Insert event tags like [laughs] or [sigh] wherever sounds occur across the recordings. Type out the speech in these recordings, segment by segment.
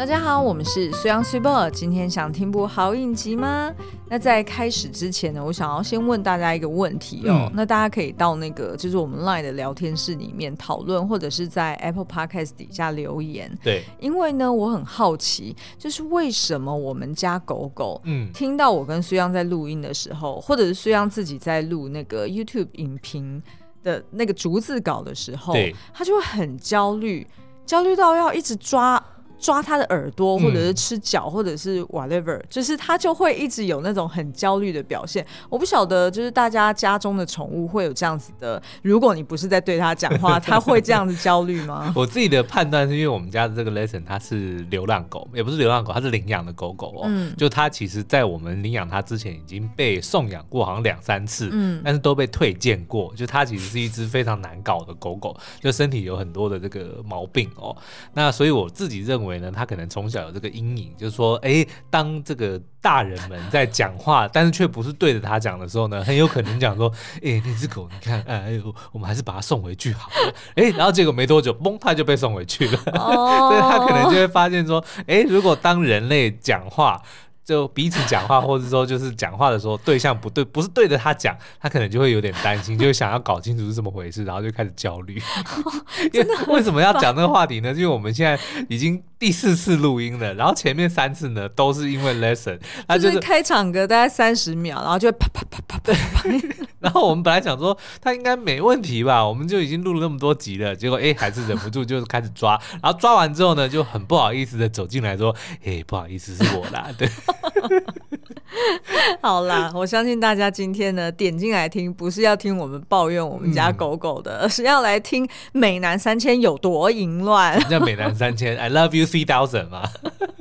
大家好，我们是虽阳虽报。今天想听部好影集吗？那在开始之前呢，我想要先问大家一个问题哦。嗯、那大家可以到那个就是我们 LINE 的聊天室里面讨论，或者是在 Apple Podcast 底下留言。对，因为呢，我很好奇，就是为什么我们家狗狗，嗯，听到我跟苏阳在录音的时候，或者是苏阳自己在录那个 YouTube 影评的那个逐字稿的时候，对，它就会很焦虑，焦虑到要一直抓。抓他的耳朵，或者是吃脚，或者是 whatever，、嗯、就是他就会一直有那种很焦虑的表现。我不晓得，就是大家家中的宠物会有这样子的。如果你不是在对它讲话，[laughs] 它会这样子焦虑吗？我自己的判断是因为我们家的这个 lesson 它是流浪狗，也不是流浪狗，它是领养的狗狗哦。嗯，就它其实在我们领养它之前已经被送养过，好像两三次，嗯，但是都被退件过。就它其实是一只非常难搞的狗狗，就身体有很多的这个毛病哦。那所以我自己认为。他可能从小有这个阴影，就是说，哎，当这个大人们在讲话，但是却不是对着他讲的时候呢，很有可能讲说，[laughs] 哎，那只狗，你看，哎呦，我们还是把它送回去好了。[laughs] 哎，然后结果没多久，嘣，它就被送回去了。[laughs] 所以他可能就会发现说，哎，如果当人类讲话。就彼此讲话，[laughs] 或者说就是讲话的时候对象不对，不是对着他讲，他可能就会有点担心，就想要搞清楚是怎么回事，然后就开始焦虑。[laughs] 因为为什么要讲这个话题呢？因为我们现在已经第四次录音了，然后前面三次呢都是因为 lesson，他就是开场歌大概三十秒，然后就啪啪啪啪啪啪。[laughs] 然后我们本来想说他应该没问题吧，我们就已经录了那么多集了，结果哎还是忍不住就是开始抓，然后抓完之后呢就很不好意思的走进来说，哎不好意思是我啦，对。[laughs] 好啦，我相信大家今天呢点进来听，不是要听我们抱怨我们家狗狗的，而、嗯、是要来听美男三千有多淫乱。[laughs] 叫美男三千？I love you three thousand 吗？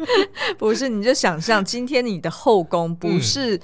[laughs] 不是，你就想象今天你的后宫不是、嗯。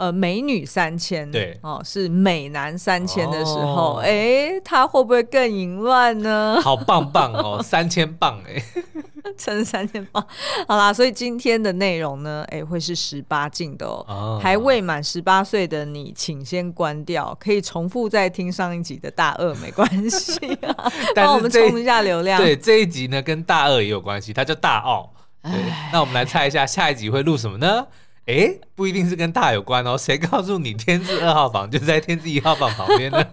呃，美女三千，对哦，是美男三千的时候，哎、哦欸，他会不会更淫乱呢？[laughs] 好棒棒哦，三千棒哎，[laughs] 真三千棒。好啦，所以今天的内容呢，哎、欸，会是十八禁的哦，哦还未满十八岁的你，请先关掉，可以重复再听上一集的大二没关系啊，[laughs] 帮我们冲一下流量。对，这一集呢跟大二也有关系，它叫大奥。对，那我们来猜一下下一集会录什么呢？哎，不一定是跟大有关哦。[laughs] 谁告诉你天字二号房就在天字一号房旁边呢？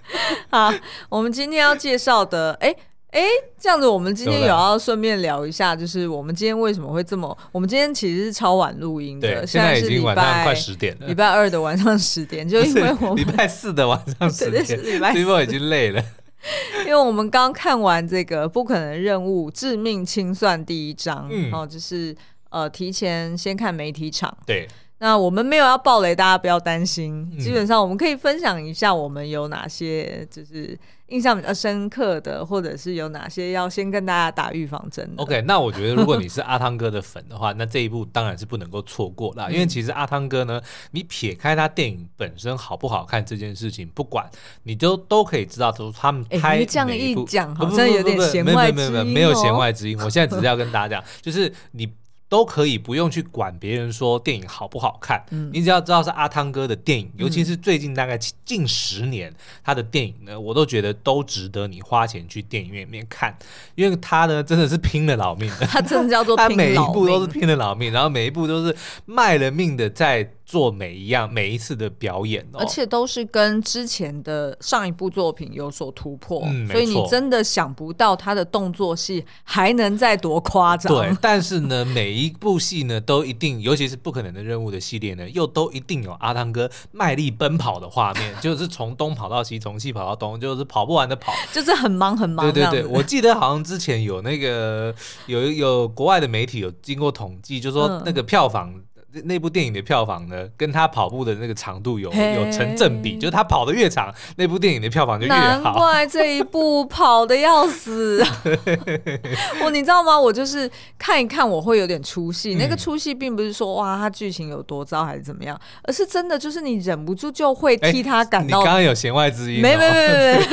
[laughs] 好，我们今天要介绍的，哎哎，这样子，我们今天有要顺便聊一下，就是我们今天为什么会这么？我们今天其实是超晚录音的，对现在已经晚上快十点了，礼拜二的晚上十点，就因为我们 [laughs] 礼拜四的晚上十点，礼拜四已经累了，因为我们刚看完这个不可能任务致命清算第一章，嗯，哦，就是。呃，提前先看媒体场。对，那我们没有要暴雷，大家不要担心。嗯、基本上我们可以分享一下我们有哪些就是印象比较深刻的，或者是有哪些要先跟大家打预防针。OK，那我觉得如果你是阿汤哥的粉的话，[laughs] 那这一部当然是不能够错过啦。因为其实阿汤哥呢，你撇开他电影本身好不好看这件事情不管，你都都可以知道，说他们拍这样一讲，好像有点弦外之音。没有没有没有没有弦外之音。我现在只是要跟大家讲，就是你。都可以不用去管别人说电影好不好看，嗯、你只要知道是阿汤哥的电影，嗯、尤其是最近大概近十年他的电影呢，我都觉得都值得你花钱去电影院里面看，因为他呢真的是拼了老命的，[laughs] 他真的叫做 [laughs] 拼老命，他每一部都是拼了老命，然后每一部都是卖了命的在。做每一样每一次的表演，哦，而且都是跟之前的上一部作品有所突破，嗯，所以你真的想不到他的动作戏还能再多夸张。对，但是呢，[laughs] 每一部戏呢都一定，尤其是不可能的任务的系列呢，又都一定有阿汤哥卖力奔跑的画面，[laughs] 就是从东跑到西，从西跑到东，就是跑不完的跑，就是很忙很忙。对对对，我记得好像之前有那个有有国外的媒体有经过统计，就是说那个票房。嗯那部电影的票房呢，跟他跑步的那个长度有有成正比，就是他跑的越长，那部电影的票房就越好。难怪这一部跑的要死。我 [laughs] 你知道吗？我就是看一看，我会有点出戏。那个出戏并不是说哇，他剧情有多糟还是怎么样，而是真的就是你忍不住就会替他感到。你刚刚有弦外之音。没没没没没，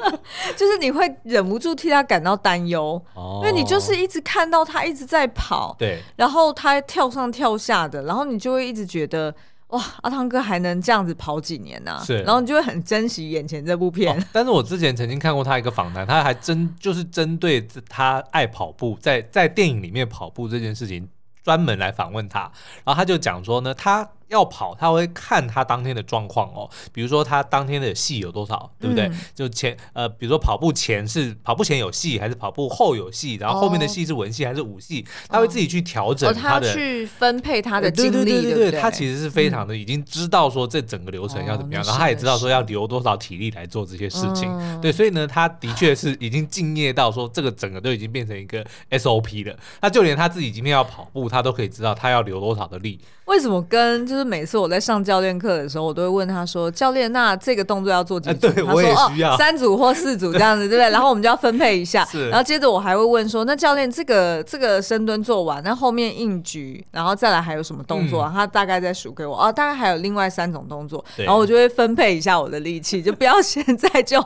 [laughs] 就是你会忍不住替他感到担忧，因为你就是一直看到他一直在跑，对，然后他跳上跳下的。然后你就会一直觉得，哇，阿汤哥还能这样子跑几年呢？是，然后你就会很珍惜眼前这部片。但是我之前曾经看过他一个访谈，他还针就是针对他爱跑步，在在电影里面跑步这件事情，专门来访问他，然后他就讲说呢，他。要跑，他会看他当天的状况哦，比如说他当天的戏有多少，对不对？嗯、就前呃，比如说跑步前是跑步前有戏，还是跑步后有戏，然后后面的戏是文戏还是武戏，哦、他会自己去调整他的、哦、他去分配他的精力，对对对对，对，对他其实是非常的已经知道说这整个流程要怎么样，哦、然后他也知道说要留多少体力来做这些事情，嗯、对，所以呢，他的确是已经敬业到说这个整个都已经变成一个 SOP 了，那就连他自己今天要跑步，他都可以知道他要留多少的力。为什么跟就是每次我在上教练课的时候，我都会问他说：“教练，那这个动作要做几组？”对，他说：“哦，三组或四组这样子，对不对？”然后我们就要分配一下。[laughs] 然后接着我还会问说：“那教练，这个这个深蹲做完，那后面硬举，然后再来还有什么动作？”他大概再数给我。哦，大概还有另外三种动作。然后我就会分配一下我的力气，就不要现在就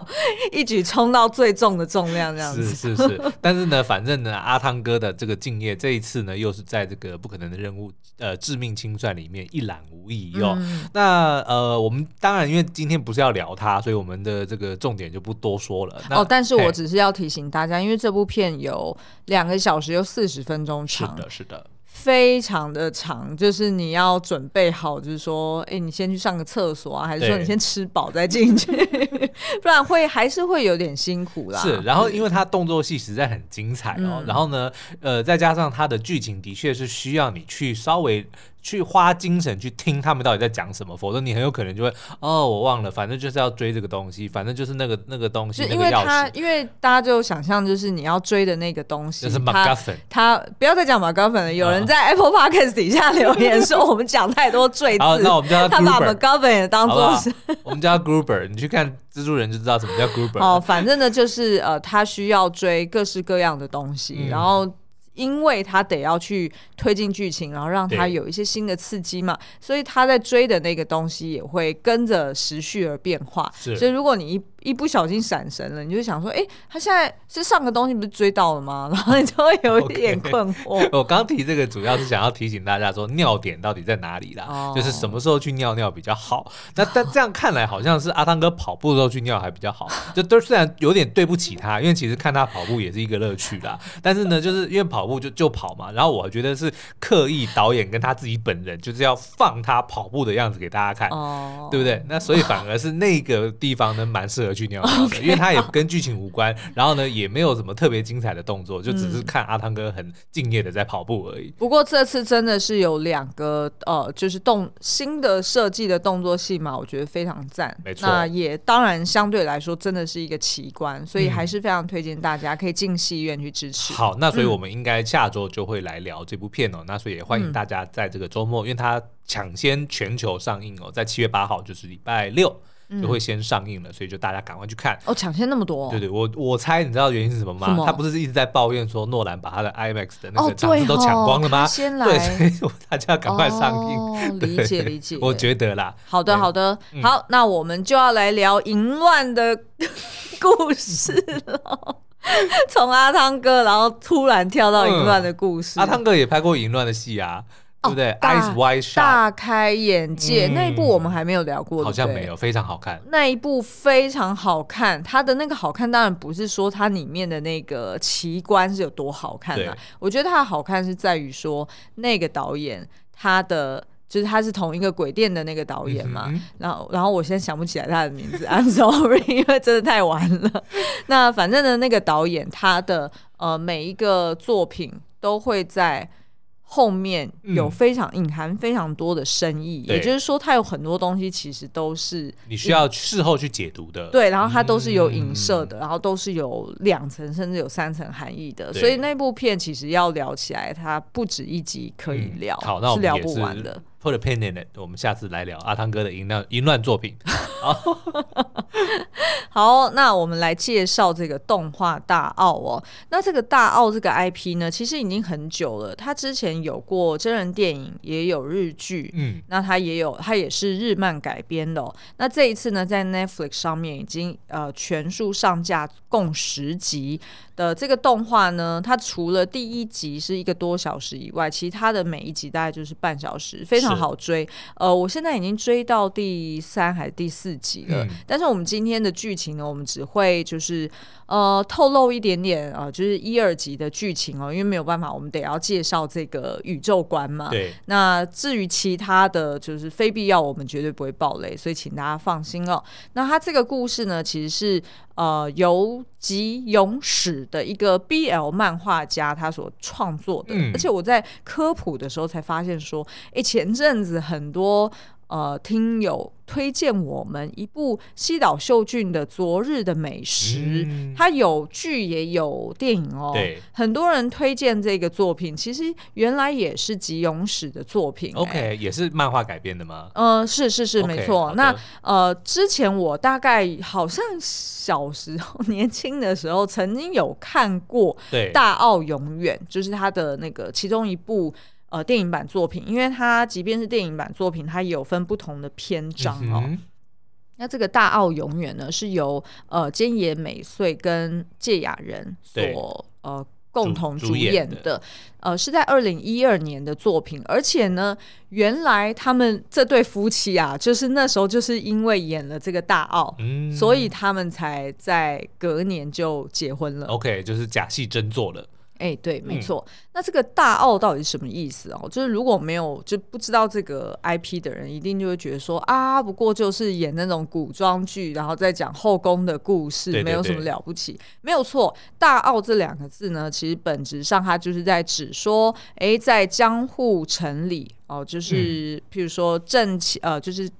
一举冲到最重的重量这样子。[laughs] 是是是。但是呢，反正呢，阿汤哥的这个敬业，这一次呢，又是在这个不可能的任务，呃，致命清算里面一览无遗哦。嗯、那呃，我们当然因为今天不是要聊它，所以我们的这个重点就不多说了。哦，但是我只是要提醒大家，因为这部片有两个小时又四十分钟长，是的，是的。非常的长，就是你要准备好，就是说，哎、欸，你先去上个厕所啊，还是说你先吃饱再进去，[laughs] 不然会还是会有点辛苦啦。是，然后因为它动作戏实在很精彩哦，嗯、然后呢，呃，再加上它的剧情的确是需要你去稍微。去花精神去听他们到底在讲什么，否则你很有可能就会哦，我忘了，反正就是要追这个东西，反正就是那个那个东西。就因为他，因为大家就想象就是你要追的那个东西，就是 MacGuffin。他不要再讲 MacGuffin 了，有人在 Apple Podcast 底下留言说我们讲太多赘字。好，那我们叫他 Gruber，他把 MacGuffin 也当做是，我们叫他 Gruber。你去看蜘蛛人就知道什么叫 Gruber。哦，反正呢就是呃，他需要追各式各样的东西，嗯、然后。因为他得要去推进剧情，然后让他有一些新的刺激嘛，所以他在追的那个东西也会跟着时序而变化。所以如果你一一不小心闪神了，你就想说，哎，他现在是上个东西不是追到了吗？[laughs] 然后你就会有一点困惑。Okay. 我刚提这个主要是想要提醒大家说，尿点到底在哪里啦？哦、就是什么时候去尿尿比较好？那但这样看来，好像是阿汤哥跑步的时候去尿还比较好。就都虽然有点对不起他，因为其实看他跑步也是一个乐趣啦。但是呢，就是因为跑步就就跑嘛。然后我觉得是刻意导演跟他自己本人就是要放他跑步的样子给大家看，哦、对不对？那所以反而是那个地方呢，蛮适合。去尿尿的，Okay, 因为他也跟剧情无关，然后呢，也没有什么特别精彩的动作，就只是看阿汤哥很敬业的在跑步而已。不过这次真的是有两个呃，就是动新的设计的动作戏嘛，我觉得非常赞。没错，那也当然相对来说真的是一个奇观，所以还是非常推荐大家可以进戏院去支持。嗯、好，那所以我们应该下周就会来聊这部片哦。嗯、那所以也欢迎大家在这个周末，嗯、因为它抢先全球上映哦，在七月八号就是礼拜六。就会先上映了，所以就大家赶快去看哦！抢先那么多，对对，我我猜你知道原因是什么吗？他不是一直在抱怨说诺兰把他的 IMAX 的那个场子都抢光了吗？先来，对，所以大家赶快上映。[laughs] 理解理解，我觉得啦。好的好的，好，那我们就要来聊淫乱的 [laughs] 故事了。[laughs] 从阿汤哥，然后突然跳到淫乱的故事。阿汤哥也拍过淫乱的戏啊。对不对？Eyes Wide Shut，大开眼界。那一部我们还没有聊过，好像没有，非常好看。那一部非常好看，它的那个好看当然不是说它里面的那个奇观是有多好看啊。我觉得它的好看是在于说那个导演他的就是他是同一个鬼店的那个导演嘛。然后然后我现在想不起来他的名字，I'm sorry，[laughs] 因为真的太晚了。那反正呢，那个导演他的呃每一个作品都会在。后面有非常隐含非常多的深意，嗯、也就是说，它有很多东西其实都是你需要事后去解读的。对，然后它都是有影射的，嗯、然后都是有两层甚至有三层含义的。所以那部片其实要聊起来，它不止一集可以聊，嗯、好，那我们是聊不完的。Put a pin in it，我们下次来聊阿汤哥的淫乱淫乱作品。[laughs] 好，[laughs] 好，那我们来介绍这个动画大奥哦。那这个大奥这个 IP 呢，其实已经很久了。它之前有过真人电影，也有日剧，嗯，那它也有，它也是日漫改编的哦。那这一次呢，在 Netflix 上面已经呃全数上架，共十集。的这个动画呢，它除了第一集是一个多小时以外，其他的每一集大概就是半小时，非常常好追。呃，我现在已经追到第三还是第四集了。嗯、但是我们今天的剧情呢，我们只会就是呃透露一点点啊、呃，就是一二集的剧情哦，因为没有办法，我们得要介绍这个宇宙观嘛。对。那至于其他的就是非必要，我们绝对不会爆雷，所以请大家放心哦。那他这个故事呢，其实是。呃，由吉永史的一个 BL 漫画家他所创作的，嗯、而且我在科普的时候才发现说，哎、欸，前阵子很多。呃，听友推荐我们一部西岛秀俊的《昨日的美食》，嗯，它有剧也有电影哦。对，很多人推荐这个作品，其实原来也是吉永史的作品。OK，也是漫画改编的吗？呃，是是是，okay, 没错。那呃，之前我大概好像小时候年轻的时候，曾经有看过《大澳永远》，就是他的那个其中一部。呃，电影版作品，因为它即便是电影版作品，它也有分不同的篇章哦。嗯、那这个《大奥永远》呢，是由呃菅野美穗跟芥雅人所呃共同主演的，的呃是在二零一二年的作品，而且呢，原来他们这对夫妻啊，就是那时候就是因为演了这个大奥，嗯，所以他们才在隔年就结婚了。OK，就是假戏真做了。哎、欸，对，没错。嗯、那这个大澳到底是什么意思哦？就是如果没有就不知道这个 IP 的人，一定就会觉得说啊，不过就是演那种古装剧，然后再讲后宫的故事，对对对，没有什么了不起。没有错，大澳这两个字呢，其实本质上它就是在指说，哎、欸，在江户城里哦，就是、嗯、譬如说正气呃，就是。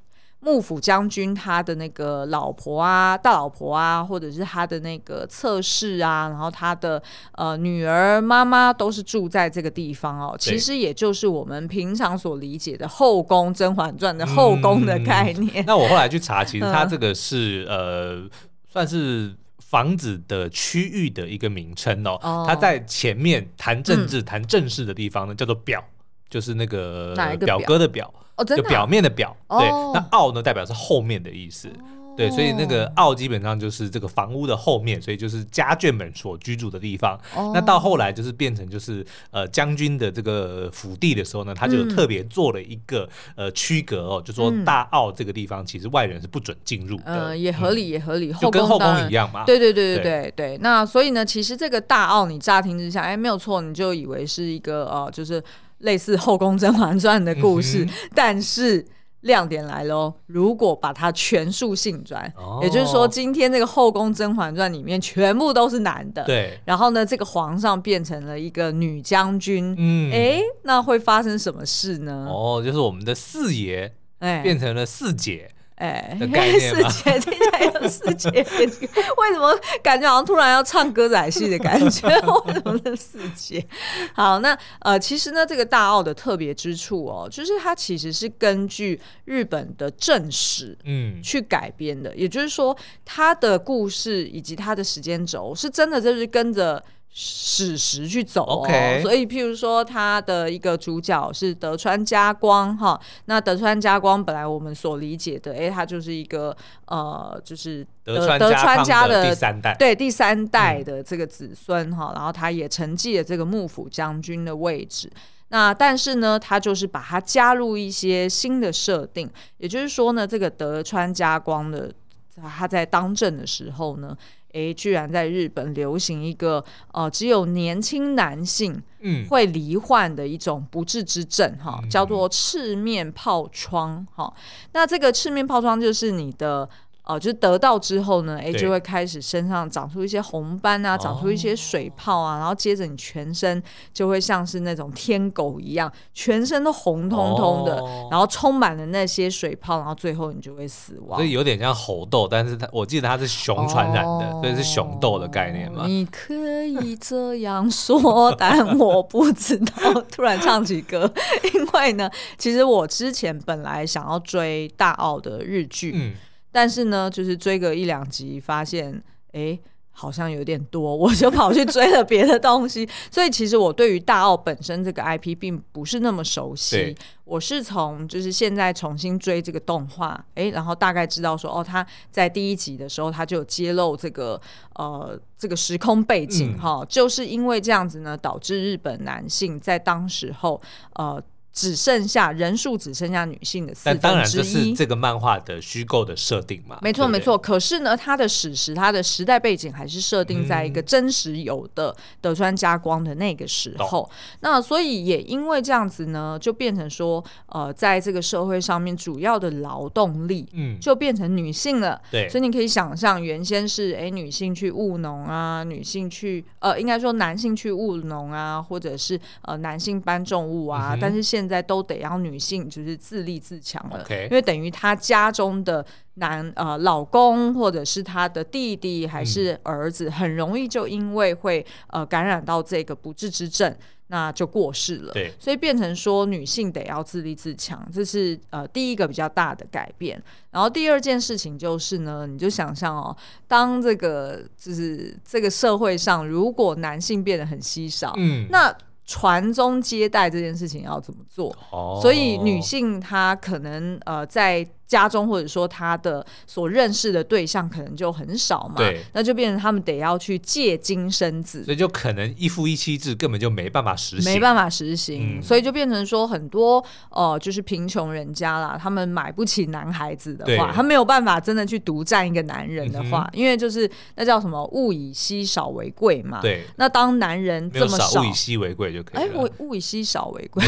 幕府将军他的那个老婆啊，大老婆啊，或者是他的那个侧室啊，然后他的呃女儿、妈妈都是住在这个地方哦。其实也就是我们平常所理解的后宫《甄嬛传》的后宫的概念。嗯、那我后来去查，其实 [laughs] 它这个是、嗯、呃，算是房子的区域的一个名称哦。哦，它在前面谈政治、谈、嗯、正事的地方呢，叫做表，就是那个表哥的表。就表面的表，哦、对，那奥呢代表是后面的意思，哦、对，所以那个奥基本上就是这个房屋的后面，所以就是家眷们所居住的地方。哦、那到后来就是变成就是呃将军的这个府地的时候呢，他就特别做了一个、嗯、呃区隔哦，就说大奥这个地方其实外人是不准进入的，呃，也合理也合理，就跟后宫一样嘛。对对对对对对，对。那所以呢，其实这个大奥你乍听之下，哎，没有错，你就以为是一个呃，就是。类似《后宫甄嬛传》的故事，嗯、但是亮点来喽！如果把它全数性转，哦、也就是说，今天这个《后宫甄嬛传》里面全部都是男的，对。然后呢，这个皇上变成了一个女将军，嗯，哎，那会发生什么事呢？哦，就是我们的四爷，哎，变成了四姐。哎，四姐 [laughs] 听起来有世界，为什么感觉好像突然要唱歌仔戏的感觉？[laughs] 为什么是四姐？好，那呃，其实呢，这个大澳的特别之处哦，就是它其实是根据日本的正史嗯去改编的，嗯、也就是说，它的故事以及它的时间轴是真的就是跟着。史实去走哦，Okay. 所以譬如说他的一个主角是德川家光哈，那德川家光本来我们所理解的，哎，他就是一个呃，就是德川德川家的第三代，对第三代的这个子孙哈，嗯、然后他也承继了这个幕府将军的位置，那但是呢，他就是把它加入一些新的设定，也就是说呢，这个德川家光的他在当政的时候呢。诶，居然在日本流行一个呃，只有年轻男性会罹患的一种不治之症哈，叫做赤面疱疮哈。那这个赤面疱疮就是你的。哦，就是得到之后呢，哎，就会开始身上长出一些红斑啊，长出一些水泡啊，然后接着你全身就会像是那种天狗一样，全身都红彤彤的，然后充满了那些水泡，然后最后你就会死亡。所以有点像猴痘，但是它我记得它是熊传染的，所以是熊痘的概念嘛。你可以这样说，但我不知道。[laughs] 突然唱起歌，因为呢，其实我之前本来想要追大奥的日剧。嗯但是呢，就是追个一两集，发现哎，好像有点多，[laughs] 我就跑去追了别的东西。[laughs] 所以其实我对于大澳本身这个 IP 并不是那么熟悉。我是从就是现在重新追这个动画，哎，然后大概知道说，哦，他在第一集的时候他就有揭露这个呃这个时空背景哈，嗯、就是因为这样子呢，导致日本男性在当时候呃。只剩下人数只剩下女性的四分之一，但当然这是这个漫画的虚构的设定嘛？没错没错。可是呢，它的史实、它的时代背景还是设定在一个真实有的德川家光的那个时候。嗯、那所以也因为这样子呢，就变成说，呃，在这个社会上面，主要的劳动力，嗯，就变成女性了。对、嗯，所以你可以想象，原先是哎女性去务农啊，女性去呃，应该说男性去务农啊，或者是呃男性搬重物啊，嗯、但是现现在都得要女性就是自立自强了，Okay. 因为等于她家中的男呃老公或者是她的弟弟还是儿子，嗯、很容易就因为会呃感染到这个不治之症，那就过世了。对，所以变成说女性得要自立自强，这是呃第一个比较大的改变。然后第二件事情就是呢，你就想象哦，当这个就是这个社会上如果男性变得很稀少，嗯，那传宗接代这件事情要怎么做？哦，所以女性她可能呃在。家中或者说他的所认识的对象可能就很少嘛，对，那就变成他们得要去借精生子，所以就可能一夫一妻制根本就没办法实行，没办法实行，嗯、所以就变成说很多呃就是贫穷人家啦，他们买不起男孩子的话，对。他没有办法真的去独占一个男人的话，嗯、因为就是那叫什么物以稀少为贵嘛，对，那当男人这么少，物以稀为贵就可以了，哎，物物以稀少为贵，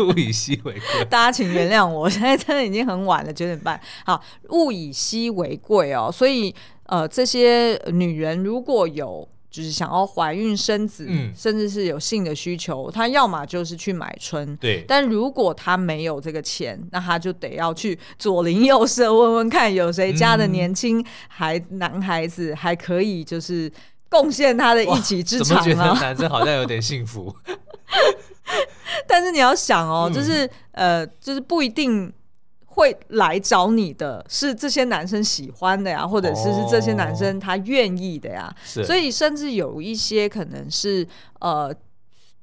物以稀为贵，[laughs] 大家请原谅我，我现在真的已经很晚了。九点半，好，物以稀为贵哦，所以呃，这些女人如果有就是想要怀孕生子，嗯、甚至是有性的需求，她要么就是去买春，对，但如果她没有这个钱，那她就得要去左邻右舍问问看，有谁家的年轻孩、嗯、男孩子还可以就是贡献他的一己之长啊？怎么觉得男生好像有点幸福？[laughs] 但是你要想哦，就是、嗯、呃，就是不一定。会来找你的是这些男生喜欢的呀，或者是是这些男生他愿意的呀。哦、所以甚至有一些可能是呃，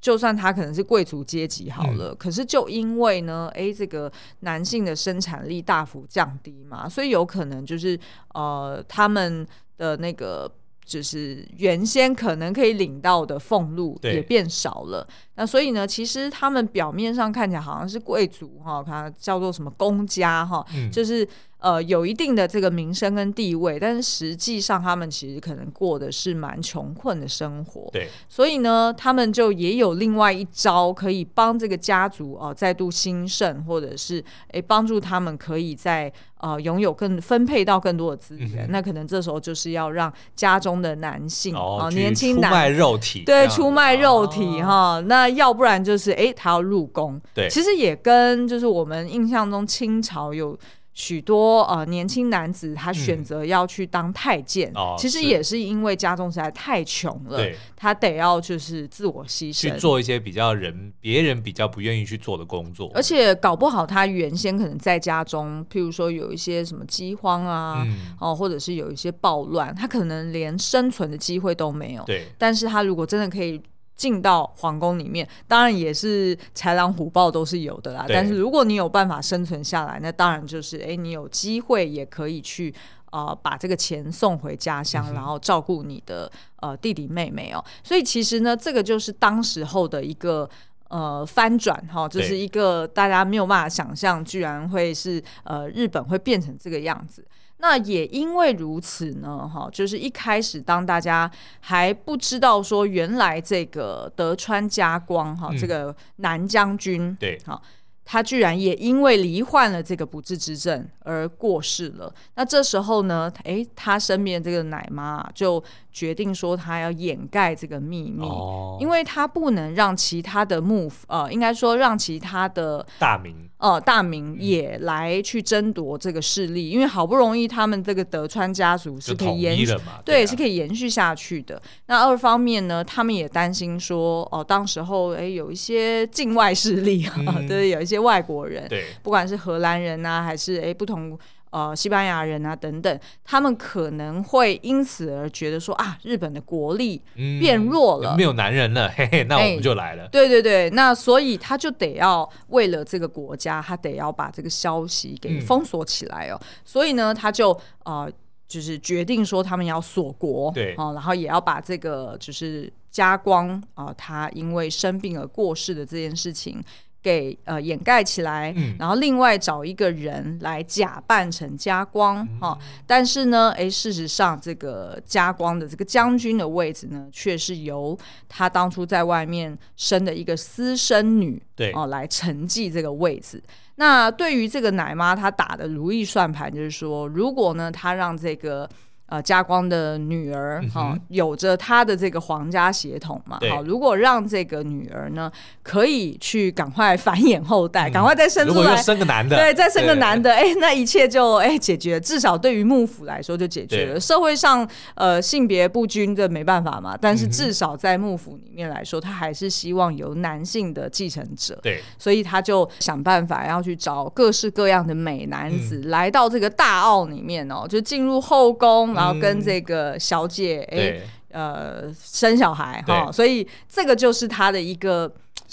就算他可能是贵族阶级好了，嗯、可是就因为呢，哎，这个男性的生产力大幅降低嘛，所以有可能就是呃，他们的那个。就是原先可能可以领到的俸禄也变少了，那所以呢，其实他们表面上看起来好像是贵族哈，他叫做什么公家哈，嗯、就是。呃，有一定的这个名声跟地位，但是实际上他们其实可能过的是蛮穷困的生活。对，所以呢，他们就也有另外一招可以帮这个家族哦、呃、再度兴盛，或者是诶帮助他们可以在呃拥有更分配到更多的资源。嗯、那可能这时候就是要让家中的男性哦、呃、年轻男出卖肉体，对，出卖肉体哈、哦。那要不然就是诶他要入宫。对，其实也跟就是我们印象中清朝有。许多呃年轻男子，他选择要去当太监，嗯哦、其实也是因为家中实在太穷了，他得要就是自我牺牲，去做一些比较人别人比较不愿意去做的工作，而且搞不好他原先可能在家中，譬如说有一些什么饥荒啊，嗯、哦，或者是有一些暴乱，他可能连生存的机会都没有，对，但是他如果真的可以。进到皇宫里面，当然也是豺狼虎豹都是有的啦。但是如果你有办法生存下来，那当然就是哎，你有机会也可以去呃把这个钱送回家乡，嗯、然后照顾你的呃弟弟妹妹哦。所以其实呢，这个就是当时候的一个呃翻转哈，就是一个大家没有办法想象，居然会是呃日本会变成这个样子。那也因为如此呢，哈，就是一开始当大家还不知道说原来这个德川家光哈，嗯、这个南将军，对，哈，他居然也因为罹患了这个不治之症而过世了。那这时候呢，诶，他身边这个奶妈就。决定说他要掩盖这个秘密，哦、因为他不能让其他的幕府，呃，应该说让其他的大名，呃，大名也来去争夺这个势力，嗯、因为好不容易他们这个德川家族是可以延续，对，是可以延续下去的。那二方面呢，他们也担心说，哦、呃，当时候哎有一些境外势力，嗯、[laughs] 对，有一些外国人，对，不管是荷兰人啊，还是哎不同。呃，西班牙人啊，等等，他们可能会因此而觉得说啊，日本的国力变弱了，嗯、没有男人了，嘿嘿，那我们就来了。欸、对对对，那所以他就得要为了这个国家，他得要把这个消息给封锁起来哦。嗯、所以呢，他就呃，就是决定说他们要锁国，对，哦、呃，然后也要把这个就是加光啊、呃，他因为生病而过世的这件事情。给呃掩盖起来，嗯、然后另外找一个人来假扮成家光哈、嗯。但是呢，哎，事实上这个家光的这个将军的位置呢，却是由他当初在外面生的一个私生女对哦、呃、来承继这个位置。那对于这个奶妈，她打的如意算盘就是说，如果呢，她让这个。呃，家光的女儿哈、嗯，有着她的这个皇家血统嘛？好，如果让这个女儿呢，可以去赶快繁衍后代，赶、嗯、快再生出来，生个男的，对，再生个男的，哎，那一切就哎解决，至少对于幕府来说就解决了。社会上呃性别不均的没办法嘛，但是至少在幕府里面来说，他还是希望有男性的继承者。对，所以他就想办法要去找各式各样的美男子、嗯、来到这个大奥里面哦，就进入后宫。然后跟这个小姐哎、嗯，呃，生小孩哈，所以这个就是他的一个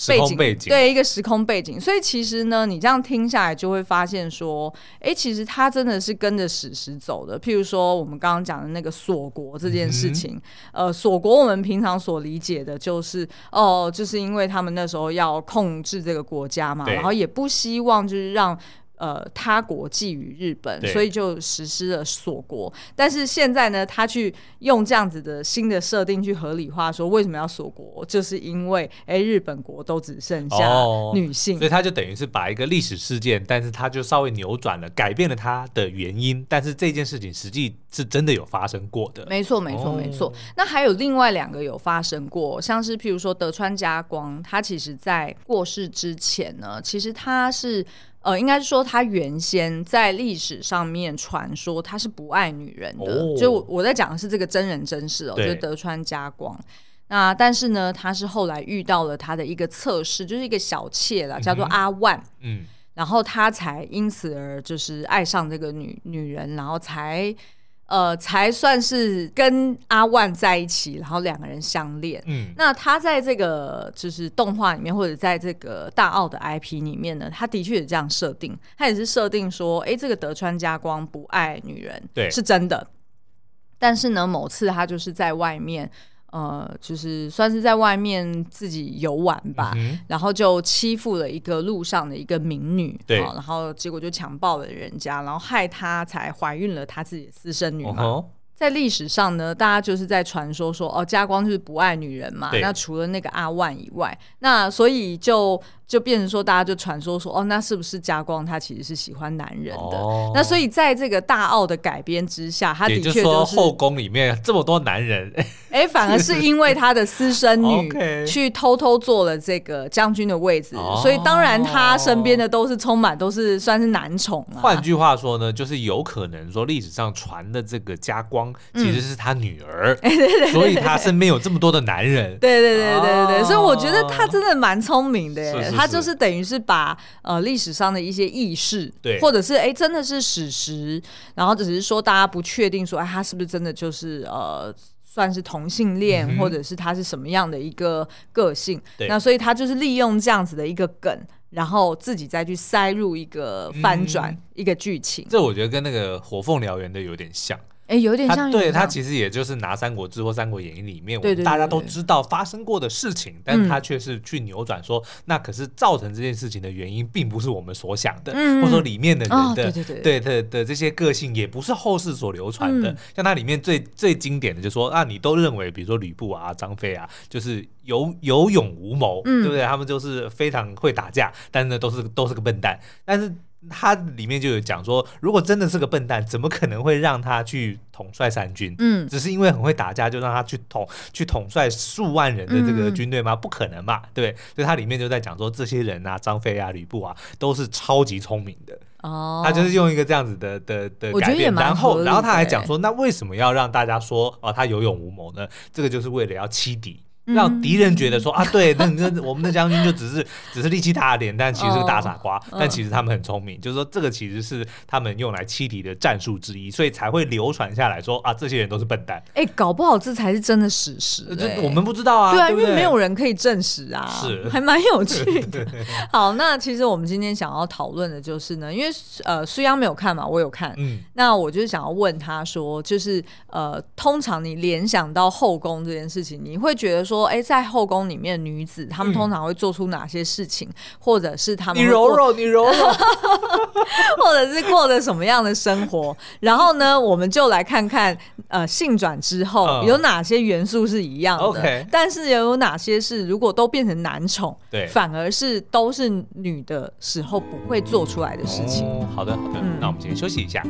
背景，背景，对，一个时空背景。所以其实呢，你这样听下来就会发现说，哎，其实他真的是跟着史实走的。譬如说，我们刚刚讲的那个锁国这件事情，嗯、呃，锁国我们平常所理解的就是，哦，就是因为他们那时候要控制这个国家嘛，然后也不希望就是让。呃，他国觊觎日本，所以就实施了锁国。但是现在呢，他去用这样子的新的设定去合理化，说为什么要锁国，就是因为哎，日本国都只剩下女性，哦，所以他就等于是把一个历史事件，但是他就稍微扭转了，改变了它的原因。但是这件事情实际是真的有发生过的，没错，没错，哦，没错。那还有另外两个有发生过，像是譬如说德川家光，他其实在过世之前呢，其实他是。呃，应该是说他原先在历史上面传说他是不爱女人的，哦、就我在讲的是这个真人真事哦，就是德川家光。那但是呢，他是后来遇到了他的一个侧室，就是一个小妾啦，叫做阿万，嗯，然后他才因此而就是爱上这个女女人，然后才。呃，才算是跟阿万在一起，然后两个人相恋。嗯，那他在这个就是动画里面，或者在这个大奥的 IP 里面呢，他的确也这样设定，他也是设定说，哎，这个德川家光不爱女人，对，是真的。但是呢，某次他就是在外面。呃，就是算是在外面自己游玩吧，嗯，然后就欺负了一个路上的一个民女，对，然后结果就强暴了人家，然后害她才怀孕了她自己的私生女嘛。哦在历史上呢，大家就是在传说说哦，家光就是不爱女人嘛。那除了那个阿万以外，那所以就就变成说，大家就传说说哦，那是不是家光他其实是喜欢男人的？哦、那所以在这个大奥的改编之下，他的确就是说后宫里面这么多男人，[laughs] 哎、欸，反而是因为他的私生女 [laughs] 去偷偷做了这个将军的位置，哦、所以当然他身边的都是充满都是算是男宠啊。换句话说呢，就是有可能说历史上传的这个家光。其实是他女儿，嗯、所以他身边有这么多的男人。对对对对对对，所以我觉得他真的蛮聪明的。是是是，他就是等于是把呃历史上的一些轶事，对，或者是哎真的是史实，然后只是说大家不确定说哎他是不是真的就是呃算是同性恋，嗯，或者是他是什么样的一个个性。那所以他就是利用这样子的一个梗，然后自己再去塞入一个翻转，嗯、一个剧情。这我觉得跟那个火凤燎原的有点像。哎，有点像。对，他其实也就是拿《三国志》或《三国演义》里面，我们大家都知道发生过的事情，但他却是去扭转说，嗯，那可是造成这件事情的原因，并不是我们所想的，嗯，或者说里面的人的，哦，对对的的这些个性，也不是后世所流传的。嗯，像他里面最最经典的，就是说啊，你都认为，比如说吕布啊、张飞啊，就是有有勇无谋，嗯，对不对？他们就是非常会打架，但是呢，都是都是个笨蛋，但是。他里面就有讲说，如果真的是个笨蛋，怎么可能会让他去统帅三军？嗯，只是因为很会打架，就让他去统去统帅数万人的这个军队吗？嗯、不可能嘛，对。所以他里面就在讲说，这些人啊，张飞啊、吕布啊，都是超级聪明的。哦，他就是用一个这样子的的的改变，然后然后他还讲说，那为什么要让大家说哦，他有勇无谋呢？这个就是为了要欺敌。让敌人觉得说啊，对，那那我们的将军就只是只是力气大点，但其实是个大傻瓜。哦、但其实他们很聪明，就是说这个其实是他们用来欺敌的战术之一，所以才会流传下来说啊，这些人都是笨蛋。哎、欸，搞不好这才是真的史实、欸，我们不知道啊。对啊，因为没有人可以证实啊，是还蛮有趣的。好，那其实我们今天想要讨论的就是呢，因为呃，苏央没有看嘛，我有看，嗯，那我就是想要问他说，就是呃，通常你联想到后宫这件事情，你会觉得说。说，哎，在后宫里面，女子她们通常会做出哪些事情，嗯、或者是她们你柔柔，你柔柔，[laughs] 或者是过着什么样的生活？然后呢，我们就来看看，呃，性转之后有哪些元素是一样的，嗯、但是又有哪些是如果都变成男宠，对，反而是都是女的时候不会做出来的事情。哦、好的，好的，嗯、那我们先休息一下。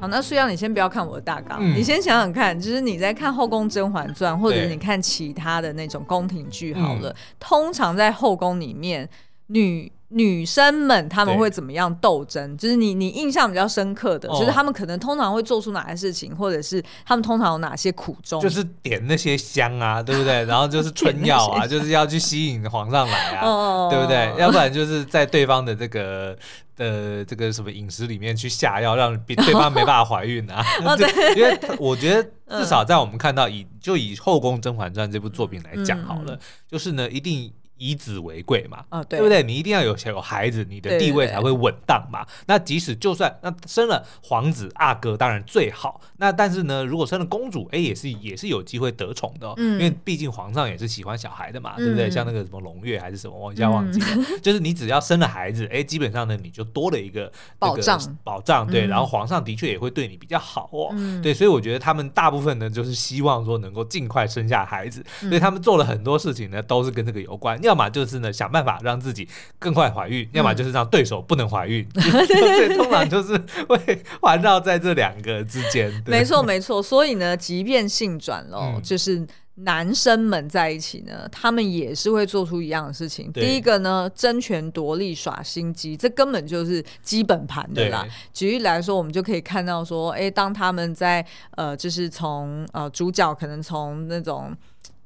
好，那书央，你先不要看我的大纲，嗯、你先想想看，就是你在看《后宫甄嬛传》，或者是你看其他的那种宫廷剧，好了，嗯、通常在后宫里面，女女生们他们会怎么样斗争？就是你你印象比较深刻的，哦、就是他们可能通常会做出哪些事情，或者是他们通常有哪些苦衷？就是点那些香啊，对不对？然后就是春药啊，就是要去吸引皇上来啊，哦、对不对？要不然就是在对方的这个。的这个什么饮食里面去下药，让 [laughs] 对方没办法怀孕啊？[laughs] 因为我觉得至少在我们看到以就以《后宫甄嬛传》这部作品来讲好了，就是呢一定。以子为贵嘛，哦、对，对不对？你一定要有有孩子，你的地位才会稳当嘛。对对对，那即使就算那生了皇子阿哥，当然最好。那但是呢，如果生了公主，哎，也是也是有机会得宠的，哦，嗯、因为毕竟皇上也是喜欢小孩的嘛，嗯、对不对？像那个什么胧月还是什么，我一下忘记了。嗯、[laughs] 就是你只要生了孩子，哎，基本上呢，你就多了一个保障，保障对。然后皇上的确也会对你比较好哦，嗯、对。所以我觉得他们大部分呢，就是希望说能够尽快生下孩子，嗯、所以他们做了很多事情呢，都是跟这个有关。要么就是呢想。办法让自己更快怀孕，要么就是让对手不能怀孕，[laughs] [laughs] 嗯、所以通常就是会环绕在这两个之间。没错，没错。所以呢，即便性转了，嗯、就是男生们在一起呢，他们也是会做出一样的事情。第一个呢，争权夺利、耍心机，这根本就是基本盘的啦。举例来说，我们就可以看到说，哎，当他们在呃，就是从呃主角可能从那种。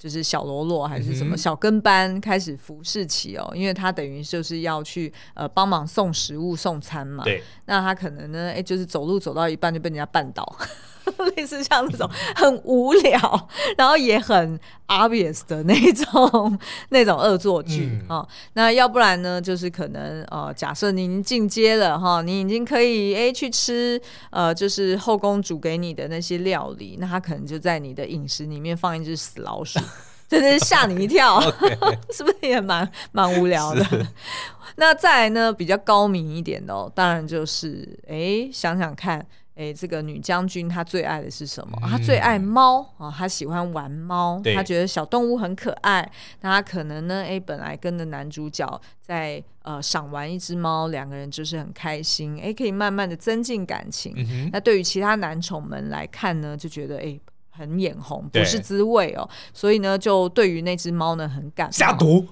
就是小喽啰还是什么小跟班开始服侍起哦，因为他等于就是要去呃帮忙送食物送餐嘛。对。那他可能呢，哎，就是走路走到一半就被人家绊倒，[laughs] 类似像那种 [laughs] 很无聊，然后也很 obvious 的那种那种恶作剧啊、嗯哦。那要不然呢，就是可能呃，假设你已经进阶了哈、哦，你已经可以哎去吃呃，就是后宫煮给你的那些料理，那他可能就在你的饮食里面放一只死老鼠。[laughs] 真的是吓你一跳，是不是也蛮蛮无聊的？那再来呢，比较高明一点的哦，当然就是哎，想想看，哎，这个女将军她最爱的是什么？嗯、她最爱猫啊，她喜欢玩猫，她觉得小动物很可爱。那她可能呢，哎，本来跟着男主角在呃赏玩一只猫，两个人就是很开心，哎，可以慢慢的增进感情。嗯、那对于其他男宠们来看呢，就觉得哎。很眼红，不是滋味哦，所以呢，就对于那只猫呢很感冒。下毒，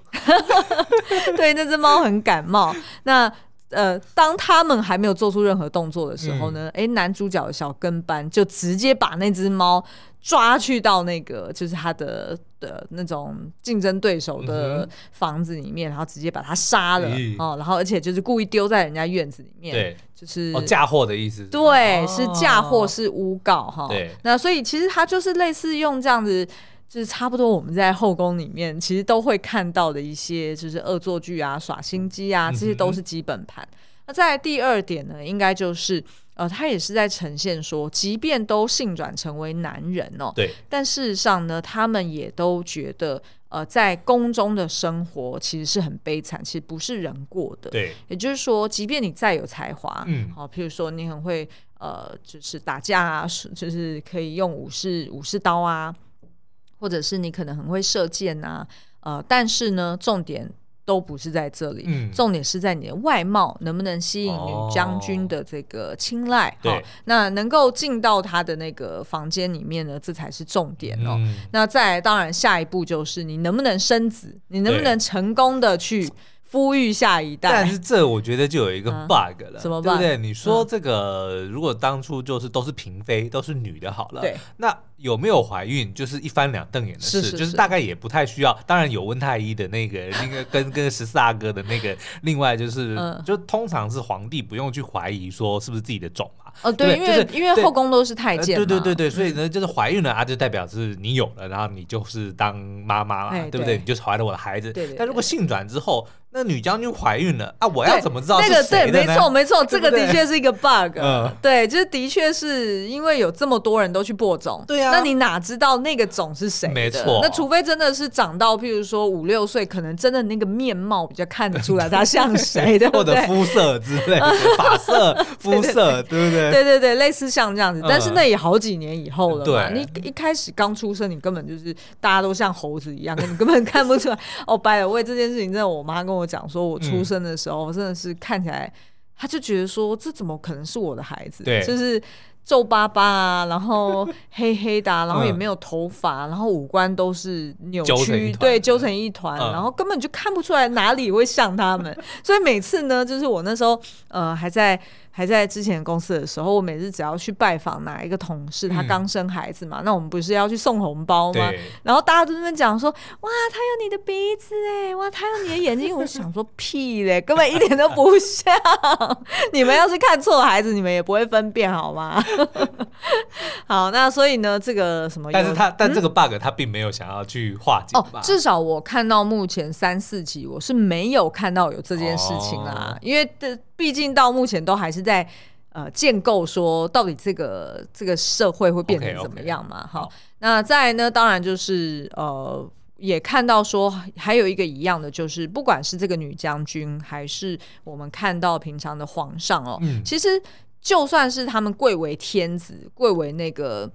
[laughs] 对那只猫很感冒。那呃，当他们还没有做出任何动作的时候呢，哎、嗯，男主角的小跟班就直接把那只猫抓去到那个就是他的的那种竞争对手的房子里面，嗯、然后直接把他杀了、嗯、哦，然后而且就是故意丢在人家院子里面，对，就是哦嫁祸的意思，对，是嫁祸，是诬告哈。对，那所以其实他就是类似用这样子，就是差不多我们在后宫里面其实都会看到的一些就是恶作剧啊、耍心机啊，这些都是基本盘。嗯、那在第二点呢，应该就是。呃，他也是在呈现说，即便都性转成为男人哦，对，但事实上呢，他们也都觉得，呃，在宫中的生活其实是很悲惨，其实不是人过的。对，也就是说，即便你再有才华，嗯，好，譬如说你很会，呃，就是打架啊，就是可以用武士武士刀啊，或者是你可能很会射箭啊，呃，但是呢，重点。都不是在这里，嗯、重点是在你的外貌能不能吸引女将军的这个青睐？哦、对，那能够进到他的那个房间里面呢，这才是重点哦。嗯、那再，当然下一步就是你能不能生子，你能不能成功的去孵育下一代？但是这我觉得就有一个 bug 了，什么 bug？对不对？你说这个如果当初就是都是嫔妃，都是女的好了，对，那。有没有怀孕就是一翻两瞪眼的事，是是是，就是大概也不太需要。当然有温太医的那个那个跟 [laughs] 跟十四阿哥的那个，另外就是、嗯、就通常是皇帝不用去怀疑说是不是自己的种嘛。哦，对，因为、就是、因为后宫都是太监、呃。对对对对，所以呢就是怀孕了啊，就代表是你有了，然后你就是当妈妈了，对不对？你就是怀了我的孩子。但如果性转之后，那女将军怀孕了啊！我要怎么知道那个？对，没错，没错，这个的确是一个 bug。嗯，对，就是的确是因为有这么多人都去播种，对啊，那你哪知道那个种是谁？没错，那除非真的是长到，譬如说五六岁，可能真的那个面貌比较看得出来他像谁 [laughs] 的，或者肤色之类的，发色、肤色，[laughs] 对不对？对对对，类似像这样子。但是那也好几年以后了嘛，你一开始刚出生，你根本就是大家都像猴子一样，你根本看不出来。[laughs] 哦，拜了，为这件事情，真的，我妈跟我讲说，我出生的时候真的是看起来，他就觉得说，这怎么可能是我的孩子？对，就是皱巴巴啊，然后 [laughs] 黑黑的，然后也没有头发，然后五官都是扭曲，对，揪成一团，然后根本就看不出来哪里会像他们。所以每次呢，就是我那时候呃还在。还在之前公司的时候，我每次只要去拜访哪一个同事，他刚生孩子嘛，嗯、那我们不是要去送红包吗？然后大家都在讲说，哇，他有你的鼻子哎，哇，他有你的眼睛。我想说屁嘞，根本一点都不像。你们要是看错孩子，你们也不会分辨好吗？[laughs] 好，那所以呢，这个什么？但是他但这个 bug 他并没有想要去化解、嗯、哦。至少我看到目前三四集，我是没有看到有这件事情啦，哦、因为这。毕竟到目前都还是在呃建构说到底这个这个社会会变成怎么样嘛？好，那再来呢？当然就是呃也看到说还有一个一样的，就是不管是这个女将军还是我们看到平常的皇上哦，嗯、其实就算是他们贵为天子，贵为那个。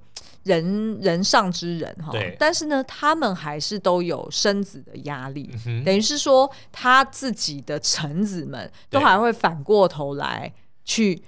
人人上之人哈，对但是呢，他们还是都有生子的压力，嗯、等于是说他自己的臣子们都还会反过头来去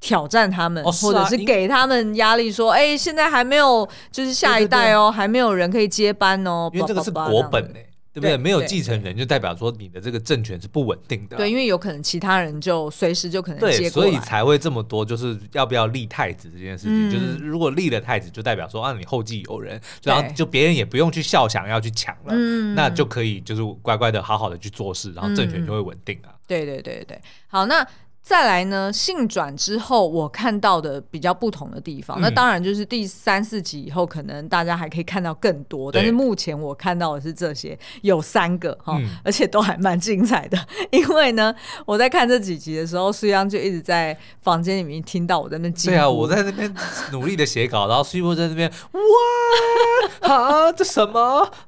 挑战他们，对或者是给他们压力，说，哎、现在还没有，就是下一代哦，还没有人可以接班哦，因为这个是国本呢。对不对？没有继承人，就代表说你的这个政权是不稳定的。对，因为有可能其他人就随时就可能接所以才会这么多，就是要不要立太子这件事情。嗯、就是如果立了太子，就代表说啊，你后继有人，然后就别人也不用去笑想要去抢了，对那就可以就是乖乖的好好的去做事，然后政权就会稳定了。对对对对，好那。再来呢，性转之后，我看到的比较不同的地方，嗯、那当然就是第三四集以后，可能大家还可以看到更多。但是目前我看到的是这些，有三个哈，嗯、而且都还蛮精彩的。因为呢，我在看这几集的时候，苏央就一直在房间里面听到我在那。对啊，我在那边努力的写稿，然后苏波在那边，哇，啊，这什么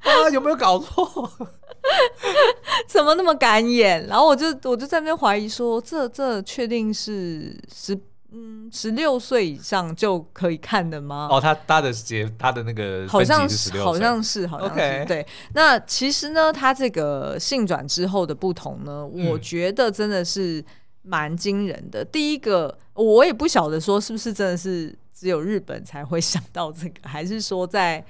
啊？有没有搞错？[laughs] 怎么那么敢演？然后我就我就在那边怀疑说，这这确定是十嗯十六岁以上就可以看的吗？哦，他他的节他的那个好像是好像是好像是对。那其实呢，他这个性转之后的不同呢，嗯、我觉得真的是蛮惊人的。第一个，我也不晓得说是不是真的是只有日本才会想到这个，还是说在。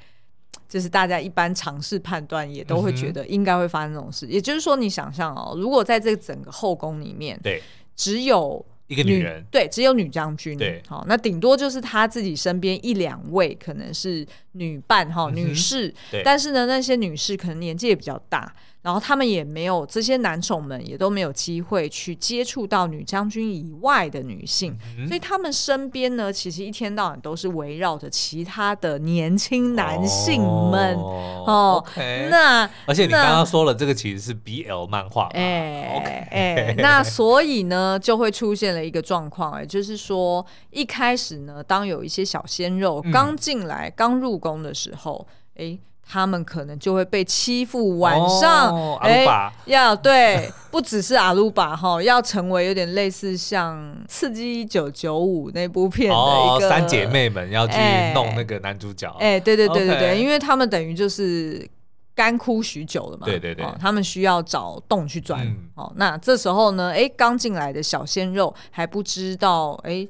就是大家一般尝试判断，也都会觉得应该会发生这种事。嗯、也就是说，你想象哦，如果在这整个后宫里面，对，只有一个女人，对，只有女将军，对，好，那顶多就是她自己身边一两位可能是女伴哈，女士，但是呢，那些女士可能年纪也比较大。然后他们也没有这些男宠们也都没有机会去接触到女将军以外的女性，嗯、所以他们身边呢，其实一天到晚都是围绕着其他的年轻男性们。哦。哦 okay, 那而且你刚刚说了，这个其实是 BL 漫画，哎 OK 哎，[laughs] 那所以呢，就会出现了一个状况，哎，就是说一开始呢，当有一些小鲜肉刚进来、嗯、刚入宫的时候，哎。他们可能就会被欺负，晚上哎，要对，不只是阿鲁巴哈，要成为有点类似像《刺激一九九五》那部片的一个三姐妹们要去弄那个男主角，哎，对对对对对，因为他们等于就是干枯许久了嘛，对对对，他们需要找洞去钻，哦，那这时候呢，哎，刚进来的小鲜肉还不知道，哎。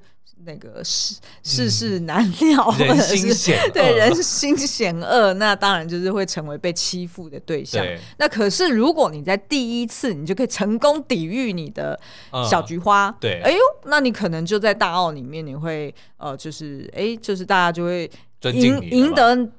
那个世世事难料，人心险恶，对人心险恶，那当然就是会成为被欺负的对象。对那可是如果你在第一次，你就可以成功抵御你的小菊花，嗯、对，哎呦，那你可能就在大澳里面，你会呃，就是哎，就是大家就会赢赢得。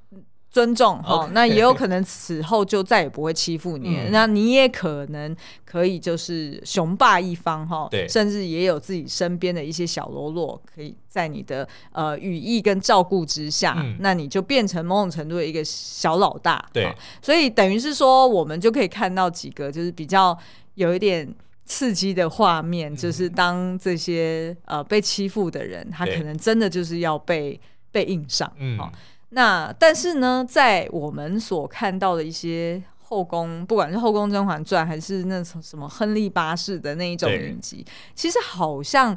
尊重哈，那也有可能此后就再也不会欺负你，那你也可能可以就是雄霸一方哈，对，甚至也有自己身边的一些小喽啰，可以在你的呃羽翼跟照顾之下，那你就变成某种程度的一个小老大，对，所以等于是说，我们就可以看到几个就是比较有一点刺激的画面，就是当这些呃被欺负的人，他可能真的就是要被被硬上。嗯，好，那但是呢，在我们所看到的一些后宫，不管是《后宫甄嬛传》还是那种什么亨利八世的那一种影集，其实好像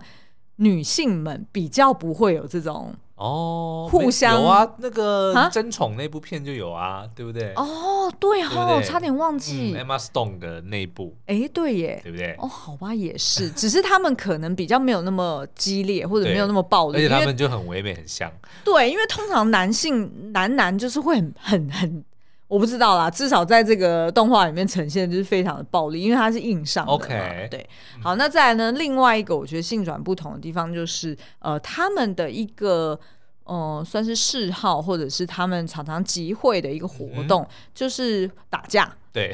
女性们比较不会有这种。哦，互相有啊，那个争宠那部片就有啊，对不对？哦，对哦，差点忘记 Emma Stone 的那部，哎，对耶，对不对？哦，好吧，也是，[laughs] 只是他们可能比较没有那么激烈，或者没有那么暴力，而且他们就很唯美，很像。对，因为通常男性男男就是会很很很。我不知道啦，至少在这个动画里面呈现就是非常的暴力，因为它是硬上的嘛。Okay. 对，好，那再来呢？另外一个我觉得性转不同的地方就是，呃，他们的一个。哦、呃，算是嗜好，或者是他们常常集会的一个活动，嗯、就是打架。对，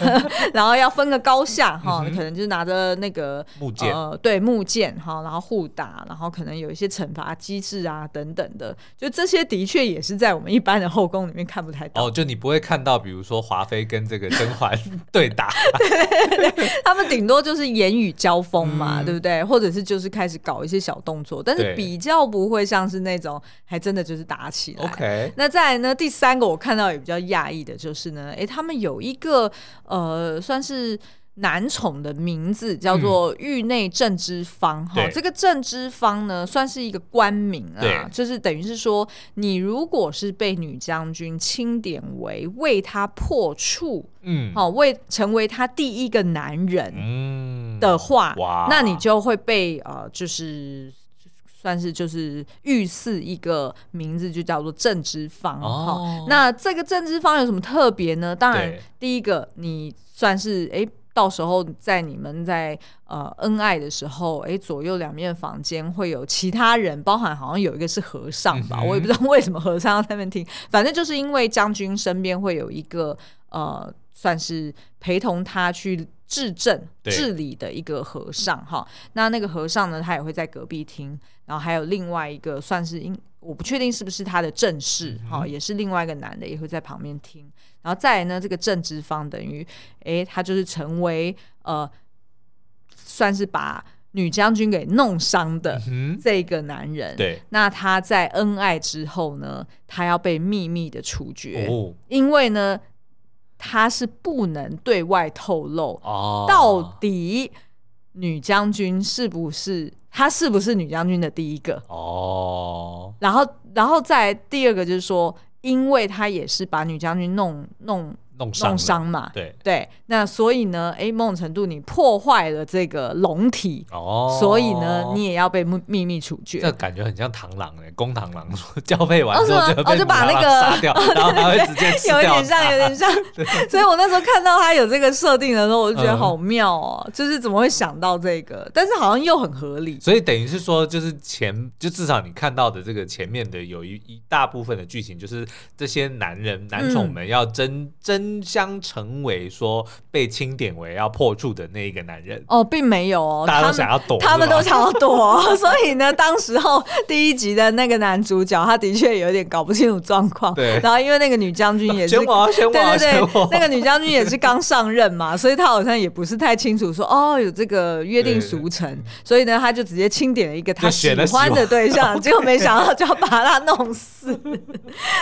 [laughs] 然后要分个高下哈，可能就是拿着那个木剑，呃，对，木剑哈，然后互打，然后可能有一些惩罚机制啊等等的，就这些的确也是在我们一般的后宫里面看不太到。哦，就你不会看到，比如说华妃跟这个甄嬛 [laughs] 对打，对，他们顶多就是言语交锋嘛，嗯、对不对？或者是就是开始搞一些小动作，但是比较不会像是那种还真的就是打起来。OK，那再来呢？第三个我看到也比较讶异的就是呢，哎，他们有一。一个呃，算是男宠的名字叫做域内正之方哈。这个正之方呢，算是一个官名啊，就是等于是说，你如果是被女将军钦点为为他破处，嗯，好，为成为他第一个男人嗯的话，那你就会被呃，就是。算是就是御赐一个名字，就叫做正之方哈。哦、那这个正之方有什么特别呢？当然，第一个你算是哎、欸，到时候在你们在呃恩爱的时候，哎、欸，左右两面房间会有其他人，包含好像有一个是和尚吧，嗯、我也不知道为什么和尚要在那边听。反正就是因为将军身边会有一个呃，算是陪同他去。治政治理的一个和尚哈，那那个和尚呢，他也会在隔壁听，然后还有另外一个算是因我不确定是不是他的正室哈，嗯、也是另外一个男的也会在旁边听，然后再来呢，这个正之方等于哎，他就是成为呃，算是把女将军给弄伤的这个男人，嗯、对，那他在恩爱之后呢，他要被秘密的处决，哦、因为呢。他是不能对外透露，到底女将军是不是他是不是女将军的第一个哦？然后，然后再第二个就是说，因为他也是把女将军弄弄。弄伤嘛，对对，那所以呢，哎，某种程度你破坏了这个龙体，哦，所以呢，你也要被秘密处决。这感觉很像螳螂哎，公螳螂 [laughs] 交配完之后就被就把那个杀掉，[laughs] 然后他会直接吃掉。有点像，[laughs] 有点像。所以我那时候看到他有这个设定的时候，我就觉得好妙哦，就是怎么会想到这个？但是好像又很合理。所以等于是说，就是前就至少你看到的这个前面的有一一大部分的剧情，就是这些男人男宠们要争争。将成为说被清点为要破处的那一个男人。哦，并没有哦，大家都想要躲，他们都想要躲，[laughs] 所以呢，当时候第一集的那个男主角，他的确有点搞不清楚状况。对，然后因为那个女将军也是，对对对，那个女将军也是刚上任嘛，[laughs] 所以他好像也不是太清楚说哦有这个约定俗成，所以呢，他就直接清点了一个他喜欢的对象，[laughs] 结果没想到就要把他弄死。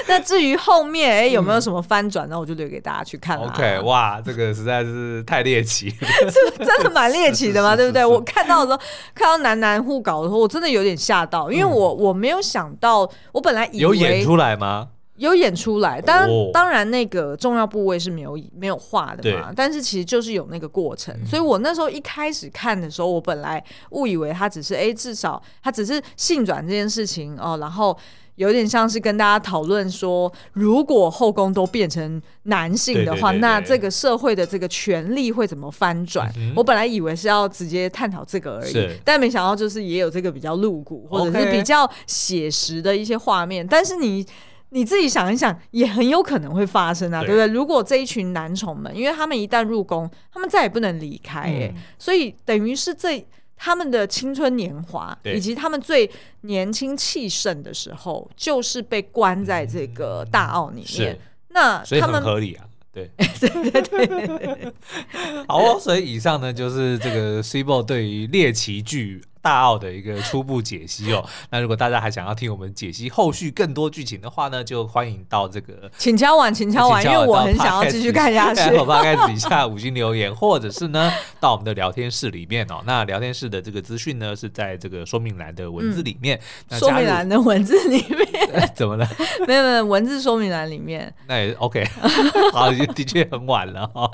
那至于后面哎有没有什么翻转，那我就留给大家去看。OK，哇，这个实在是太猎奇，[laughs] 是真的蛮猎奇的嘛，[laughs] 对不对？我看到的时候，看到男男互搞的时候，我真的有点吓到，因为我我没有想到，我本来以为有演出来吗？有演出来，当然当然那个重要部位是没有没有画的嘛，但是其实就是有那个过程，所以我那时候一开始看的时候，我本来误以为他只是哎，至少他只是性转这件事情哦，然后。有点像是跟大家讨论说，如果后宫都变成男性的话，那这个社会的这个权力会怎么翻转？嗯、我本来以为是要直接探讨这个而已，但没想到就是也有这个比较露骨或者是比较写实的一些画面。但是你你自己想一想，也很有可能会发生啊，对，对不对？如果这一群男宠们，因为他们一旦入宫，他们再也不能离开、欸，嗯、所以等于是这。他们的青春年华，以及他们最年轻气盛的时候，就是被关在这个大澳里面。那他们合理啊，对，对 [laughs] 对对。[laughs] 好哦，所以以上呢就是这个 Cibo 对于猎奇剧。大奥的一个初步解析哦，那如果大家还想要听我们解析后续更多剧情的话呢，就欢迎到这个请敲碗，请敲碗，因为我很想要继续看下去。好吧，开始底下五星留言，或者是呢到我们的聊天室里面哦。那聊天室的这个资讯呢是在这个说明栏的文字里面。嗯、说明栏的文字里面 [laughs] 怎么了？[laughs] 没有没有文字说明栏里面。那也 OK，[laughs] 好，的确很晚了哈、哦。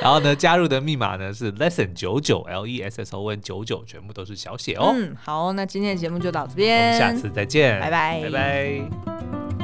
然后呢，加入的密码呢是 lesson 九九 L E S S O N 九九，全部都是小写。哦、嗯，好，那今天的节目就到这边，我们下次再见，拜拜，拜拜。